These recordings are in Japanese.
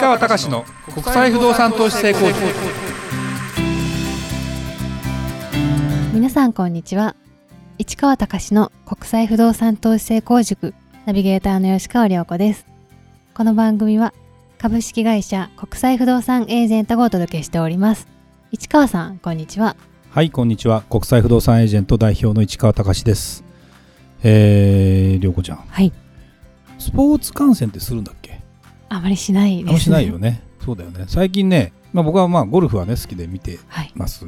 川隆の国際不動産投資成功塾。皆さんこんにちは。市川隆の国際不動産投資成功塾ナビゲーターの吉川良子です。この番組は株式会社国際不動産エージェントがお届けしております。市川さんこんにちは。はいこんにちは。国際不動産エージェント代表の市川隆です。えー、涼子ちゃん。はい。スポーツ観戦ってするんだっけ？あまりしないです、ね、あんましないよね。そうだよね。最近ね、まあ、僕はまあゴルフはね好きで見てはい。ます、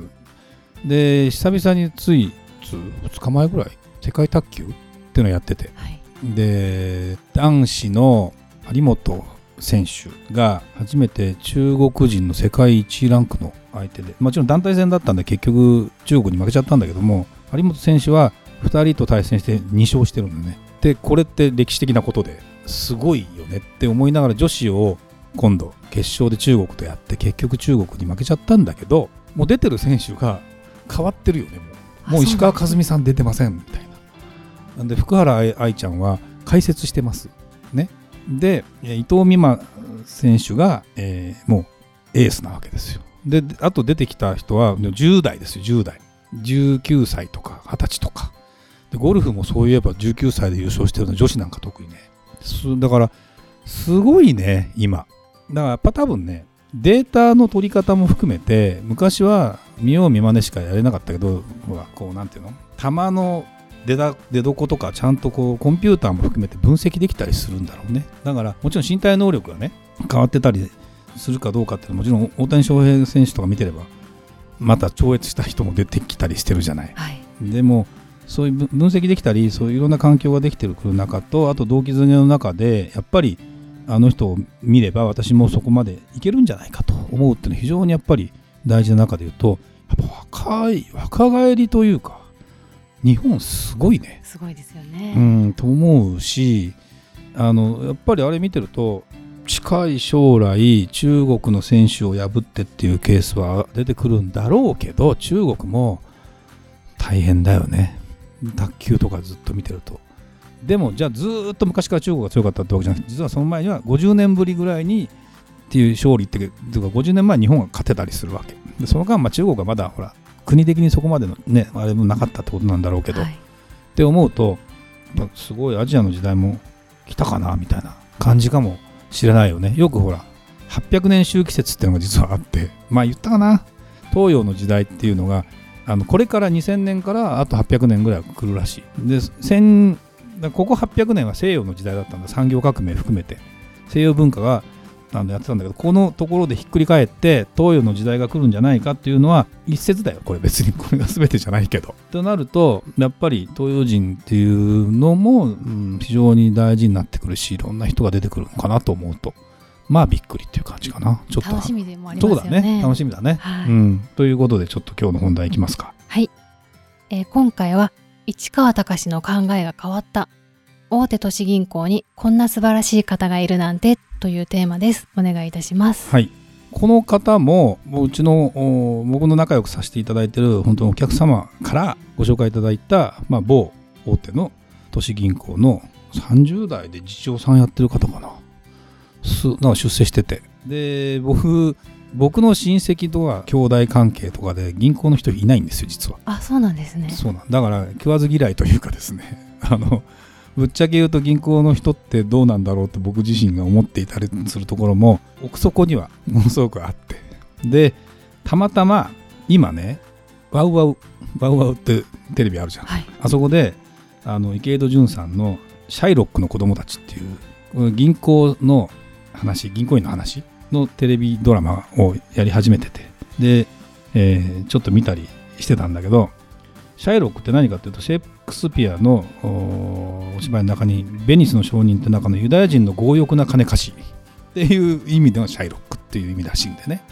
で久々についつ2日前ぐらい世界卓球っていうのをやってて。はい。で男子の張本選手が初めて中国人の世界一ランクの相手でもちろん団体戦だったんで結局中国に負けちゃったんだけども張本選手は2人と対戦して2勝してるんだよね。でこれって歴史的なことですごいよねって思いながら女子を今度決勝で中国とやって結局中国に負けちゃったんだけどもう出てる選手が変わってるよねもう。石川佳純さん出てませんみたいな。なんで福原愛愛ちゃんは解説してますね。でえ伊藤美誠選手が、えーもうエースなわけですよ。であと出てきた人は10代ですよ10代。19歳とか20歳とか。でゴルフもそういえば19歳で優勝してるの女子なんか特にね。すだからすごいね今。だからやっぱ多分ねデータの取り方も含めて昔は見よう見まねしかやれなかったけどほらこうなんていうの？球の出だ出どことかちゃんとこうコンピューターも含めて分析できたりするんだろうね。だからもちろん身体能力がね変わってたりするかどうかっていうのはもちろん大谷翔平選手とか見てればまた超越した人も出てきたりしてるじゃない。はい。でもそういう分分析できたりそういういろんな環境ができてる中とあと動機づけの中でやっぱりあの人を見れば私もそこまでいけるんじゃないかと思うっていうのは非常にやっぱり大事な中で言うとやっぱ若い若返りというか日本すごいね。すごいですよね、うんと思うしあのやっぱりあれ見てると近い将来中国の選手を破ってっていうケースは出てくるんだろうけど中国も大変だよね卓球とかずっと見てると。でもじゃあずーっと昔から中国が強かったってわけじゃなくて実はその前には50年ぶりぐらいにっていう勝利っていうか50年前に日本が勝てたりするわけ。でその間まあ中国がまだほら国的にそこまでのねあれもなかったってことなんだろうけど、はい。って思うとすごいアジアの時代も来たかなみたいな感じかもしれないよね。よくほら800年周期説っていうのが実はあってまあ言ったかな。東洋の時代っていうのがあのこれから2000年からあと800年ぐらい来るらしい。で千ここ800年は西洋の時代だったんだ。産業革命含めて。西洋文化があのやってたんだけどこのところでひっくり返って東洋の時代が来るんじゃないかっていうのは一説だよ。これ別にこれが全てじゃないけど。となるとやっぱり東洋人っていうのも、うん非常に大事になってくるしいろんな人が出てくるのかなと思うと。まあびっくりっていう感じかな。ちょっと。楽しみでもありますよね。そうだね。楽しみだね、はい。うん。ということでちょっと今日の本題いきますか。はい、えー今回は市川隆の考えが変わった。大手都市銀行にこんな素晴らしい方がいるなんてというテーマです。お願いいたします。はい。この方ももううちのお僕の仲良くさせていただいてる本当のお客様からご紹介いただいた、まあ、某大手の都市銀行の30代で次長さんやってる方かな。すなんか出世してて。で僕僕の親戚とは兄弟関係とかで銀行の人いないんですよ実は。あそうなんですね。そうなん。だから食わず嫌いというかですね。あのぶっちゃけ言うと銀行の人ってどうなんだろうって僕自身が思っていたりするところも奥底にはものすごくあって。でたまたま今ねワウワウワウワウってテレビあるじゃん。はい。あそこであの池井戸潤さんの「シャイロックの子供たち」っていう銀行の話銀行員の話のテレビドラマをやり始めてて。で、えーちょっと見たりしてたんだけどシャイロックって何かっていうとシェイクスピアのお芝居の中に「ベニスの商人」って中のユダヤ人の強欲な金貸し。っていう意味でのシャイロックっていう意味らしいんでね。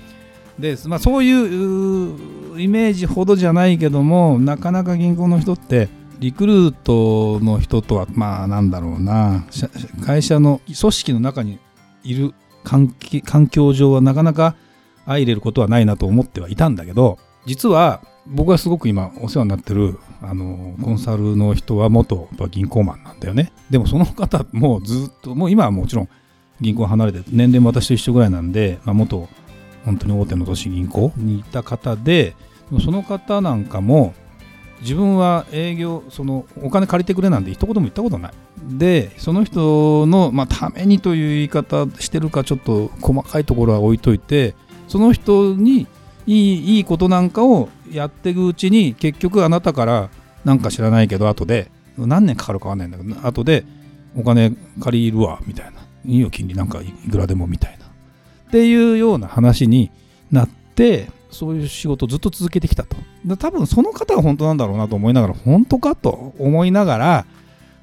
で、まあ、そういうイメージほどじゃないけどもなかなか銀行の人ってリクルートの人とはまあなんだろうな。会社の組織の中にいる環境上はなかなか相入れることはないなと思ってはいたんだけど実は僕はすごく今お世話になってるあのコンサルの人は元銀行マンなんだよね。でもその方もずっともう今はもちろん銀行離れて年齢も私と一緒ぐらいなんで、まあ、元本当に大手の都市銀行にいた方でその方なんかも自分は営業そのお金借りてくれなんて一言も言ったことない。でその人の、まあ、ためにという言い方してるかちょっと細かいところは置いといてその人にいいいいことなんかをやっていくうちに結局あなたからなんか知らないけど後で何年かかるかわかんないんだけど後でお金借りるわみたいな。いいよ金利なんかいくらでもみたいな。っていうような話になってそういう仕事をずっと続けてきたと多分その方が本当なんだろうなと思いながら本当かと思いながら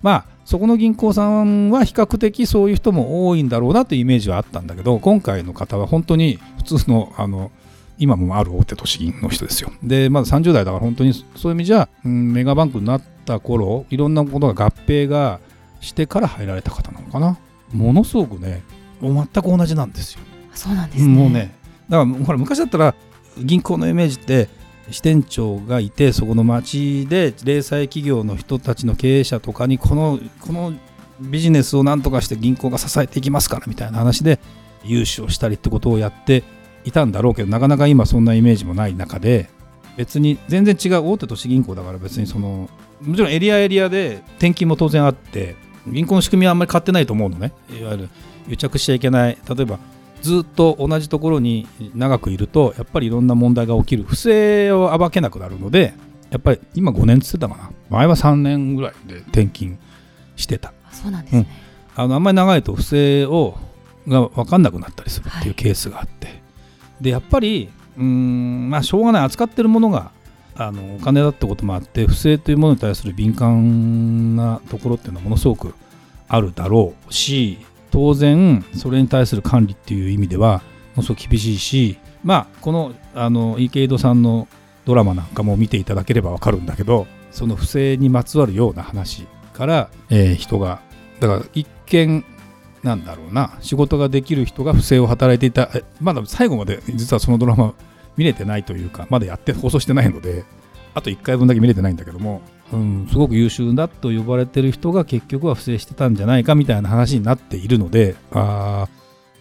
まあそこの銀行さんは比較的そういう人も多いんだろうなというイメージはあったんだけど今回の方は本当に普通のあの今もある大手都市銀の人ですよ。で、まだ30代だから本当にそういう意味じゃ、うん、メガバンクになった頃いろんなことが合併がしてから入られた方なのかな。ものすごくね、全く同じなんですよ。そうなんですね。もうね、だからほら昔だったら銀行のイメージって支店長がいてそこの町で零細企業の人たちの経営者とかにこのこのビジネスを何とかして銀行が支えていきますからみたいな話で融資をしたりってことをやっていたんだろうけどなかなか今そんなイメージもない中で別に全然違う大手都市銀行だから別にそのもちろんエリアエリアで転勤も当然あって銀行の仕組みはあんまり変わってないと思うのね。いわゆる癒着しちゃいけない。例えばずっと同じところに長くいるとやっぱりいろんな問題が起きる。不正を暴けなくなるのでやっぱり今5年っつってたかな。前は3年ぐらいで転勤してた。そうなんですね、うん、あのあんまり長いと不正をが分かんなくなったりするっていうケースがあって、はい、でやっぱりうんまあしょうがない。扱ってるものがあのお金だってこともあって不正というものに対する敏感なところっていうのはものすごくあるだろうし当然それに対する管理っていう意味ではものすごく厳しいしまあこのあの池井戸さんのドラマなんかも見ていただければ分かるんだけどその不正にまつわるような話から、えー、人がだから一見なんだろうな仕事ができる人が不正を働いていたまだ最後まで実はそのドラマ見れてないというかまだやって放送してないのであと1回分だけ見れてないんだけども、うん、すごく優秀だと呼ばれてる人が結局は不正してたんじゃないかみたいな話になっているのであ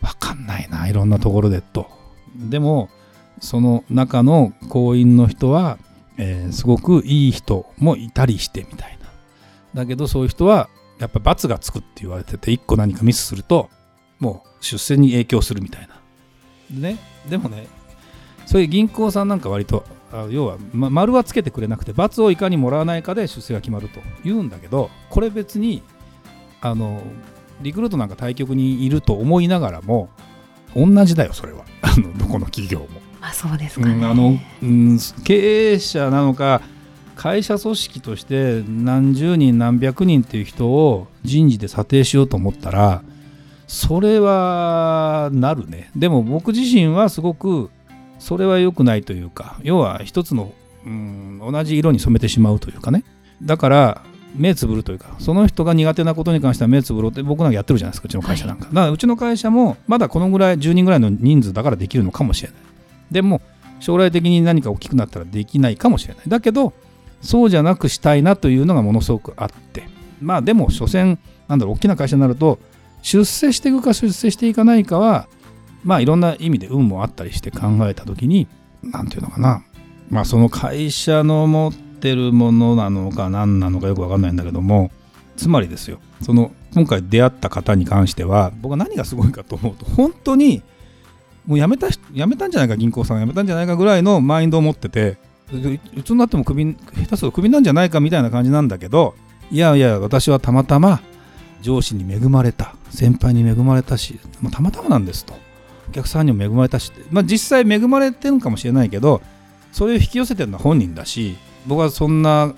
あ分かんないないろんなところでと。でもその中の行員の人は、えー、すごくいい人もいたりしてみたいな。だけどそういう人はやっぱ罰がつくって言われてて1個何かミスするともう出世に影響するみたいな。ね、でもねそういう銀行さんなんか割と要は、ま、丸はつけてくれなくて罰をいかにもらわないかで出世が決まると言うんだけどこれ別にあのリクルートなんか対局にいると思いながらも同じだよそれは。あのどこの企業も。あそうですか、ね、うん、あの、うん、経営者なのか会社組織として何十人何百人っていう人を人事で査定しようと思ったらそれはなるね。でも僕自身はすごくそれは良くないというか要は一つの、うん、同じ色に染めてしまうというかね。だから目つぶるというかその人が苦手なことに関しては目つぶろうって僕なんかやってるじゃないですかうちの会社なんか、はい、だからうちの会社もまだこのぐらい10人ぐらいの人数だからできるのかもしれない。でも将来的に何か大きくなったらできないかもしれない。だけどそうじゃなくしたいなというのがものすごくあって。まあでも所詮なんだろう大きな会社になると出世していくか出世していかないかはまあいろんな意味で運もあったりして考えた時に何て言うのかな。まあその会社の持ってるものなのか何なのかよく分かんないんだけどもつまりですよ。その今回出会った方に関しては僕は何がすごいかと思うと本当にもう辞めた辞めたんじゃないか銀行さん辞めたんじゃないかぐらいのマインドを持ってていつになってもクビ下手するとクビなんじゃないかみたいな感じなんだけどいやいや私はたまたま上司に恵まれた先輩に恵まれたし、まあ、たまたまなんですと。客さんにも恵まれたし、まあ、実際恵まれてるかもしれないけどそれを引き寄せてるのは本人だし僕はそんな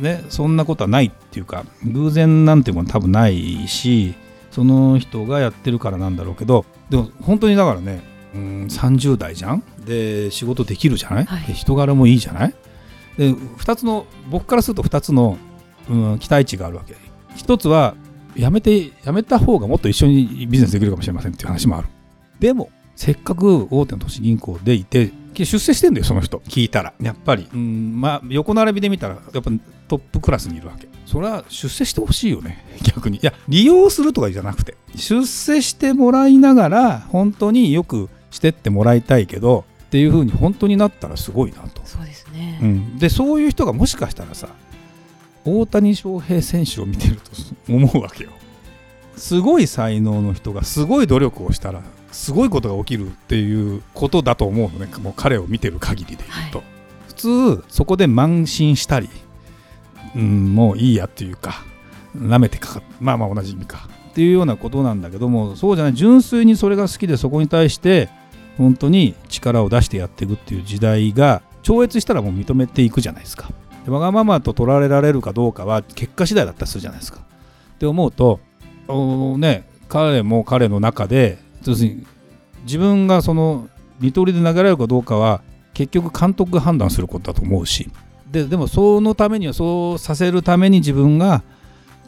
ねそんなことはないっていうか偶然なんていうもの多分ないしその人がやってるからなんだろうけどでも本当にだからねうん30代じゃん？で仕事できるじゃない、はい、人柄もいいじゃない？で2つの僕からすると2つの、うん、期待値があるわけ。1つはやめてやめた方がもっと一緒にビジネスできるかもしれませんっていう話もある。でもせっかく大手の都市銀行でいて出世してんだよその人。聞いたら。やっぱり、うんまあ、横並びで見たらやっぱトップクラスにいるわけ。それは出世してほしいよね。逆に。いや利用するとかじゃなくて。出世してもらいながら本当によくしてってもらいたいけどっていうふうに本当になったらすごいなと。そうですね、うん、でそういう人がもしかしたらさ大谷翔平選手を見てると思うわけよ。すごい才能の人がすごい努力をしたらすごいことが起きるっていうことだと思うのね。もう彼を見てる限りで言うと、は普通そこで慢心したり、うん、もういいやっていうか舐めてかかまあまあ同じ意味か。っていうようなことなんだけどもそうじゃない。純粋にそれが好きでそこに対して本当に力を出してやっていくっていう時代が超越したらもう認めていくじゃないですか。でわがままと取られられるかどうかは結果次第だったりするじゃないですか。って思うとおね彼も彼の中で要するに自分がその二刀流で投げられるかどうかは結局監督が判断することだと思うし。ででもそのためにはそうさせるために自分が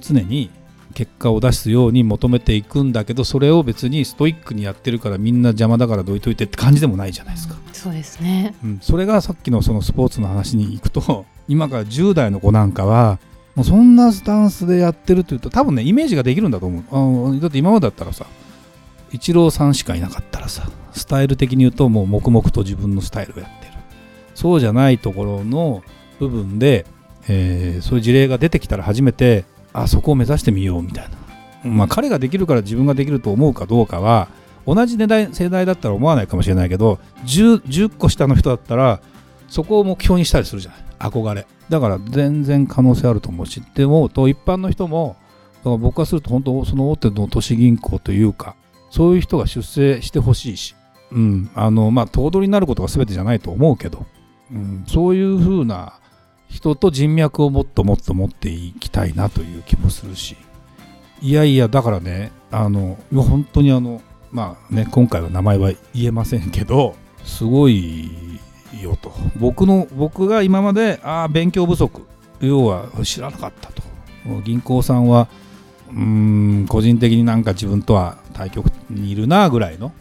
常に結果を出すように求めていくんだけどそれを別にストイックにやってるからみんな邪魔だからどいといてって感じでもないじゃないですか、そうですね。うん、それがさっきのそのスポーツの話に行くと 今から10代の子なんかはもうそんなスタンスでやってるというと多分ねイメージができるんだと思う。あのだって今までだったらさイチローさんしかいなかったらさスタイル的に言うともう黙々と自分のスタイルをやってる。そうじゃないところの部分で、えーそういう事例が出てきたら初めてあそこを目指してみようみたいな、まあ、彼ができるから自分ができると思うかどうかは同じ年代世代だったら思わないかもしれないけど 10, 10個下の人だったらそこを目標にしたりするじゃない。憧れ。だから全然可能性あると思うし。って思うと一般の人も僕からすると本当その大手の都市銀行というかそういう人が出世してほしいし、うん、あのまあ頭取になることが全てじゃないと思うけど、うん、そういうふうな人と人脈をもっともっと持っていきたいなという気もするしいやいやだからねあの本当にあのまあね今回は名前は言えませんけどすごいよと。僕の僕が今までああ勉強不足要は知らなかったと。銀行さんはうん個人的になんか自分とは対局にいるなぐらいの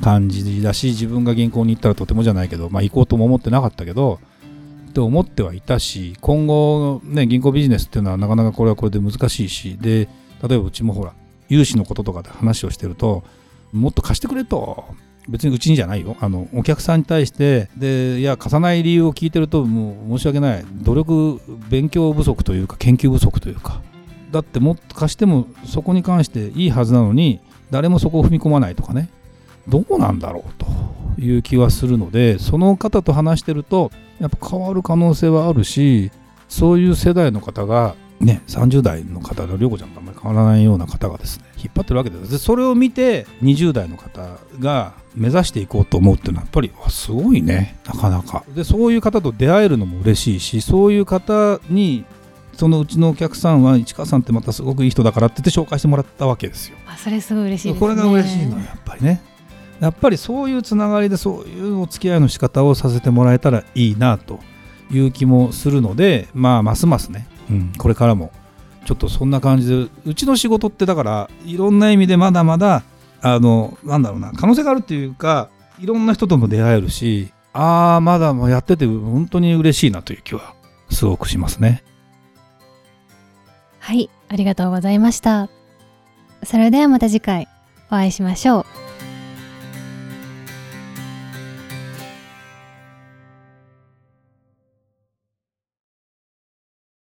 感じだし自分が銀行に行ったらとてもじゃないけど、まあ、行こうとも思ってなかったけどって思ってはいたし今後ね銀行ビジネスっていうのはなかなかこれはこれで難しいしで例えばうちもほら融資のこととかで話をしてるともっと貸してくれと別にうちにじゃないよ。あのお客さんに対してでいや貸さない理由を聞いてるともう申し訳ない。努力勉強不足というか研究不足というか。だってもっと貸してもそこに関していいはずなのに誰もそこを踏み込まないとかね。どうなんだろうという気はするのでその方と話してるとやっぱ変わる可能性はあるしそういう世代の方がね30代の方の涼子ちゃんとあんまり変わらないような方がですね引っ張ってるわけです。でそれを見て20代の方が目指していこうと思うっていうのはやっぱりすごいねなかなか。でそういう方と出会えるのも嬉しいしそういう方にそのうちのお客さんは市川さんってまたすごくいい人だからって言って紹介してもらったわけですよ。あそれすごい嬉しいですね。これが嬉しいのよ。やっぱりねやっぱりそういうつながりでそういうお付き合いの仕方をさせてもらえたらいいなという気もするのでまあますますね、うん、これからもちょっとそんな感じでうちの仕事ってだからいろんな意味でまだまだあのなんだろうな可能性があるっていうかいろんな人とも出会えるしああまだやってて本当に嬉しいなという気はすごくしますね。はいありがとうございました。それではまた次回お会いしましょう。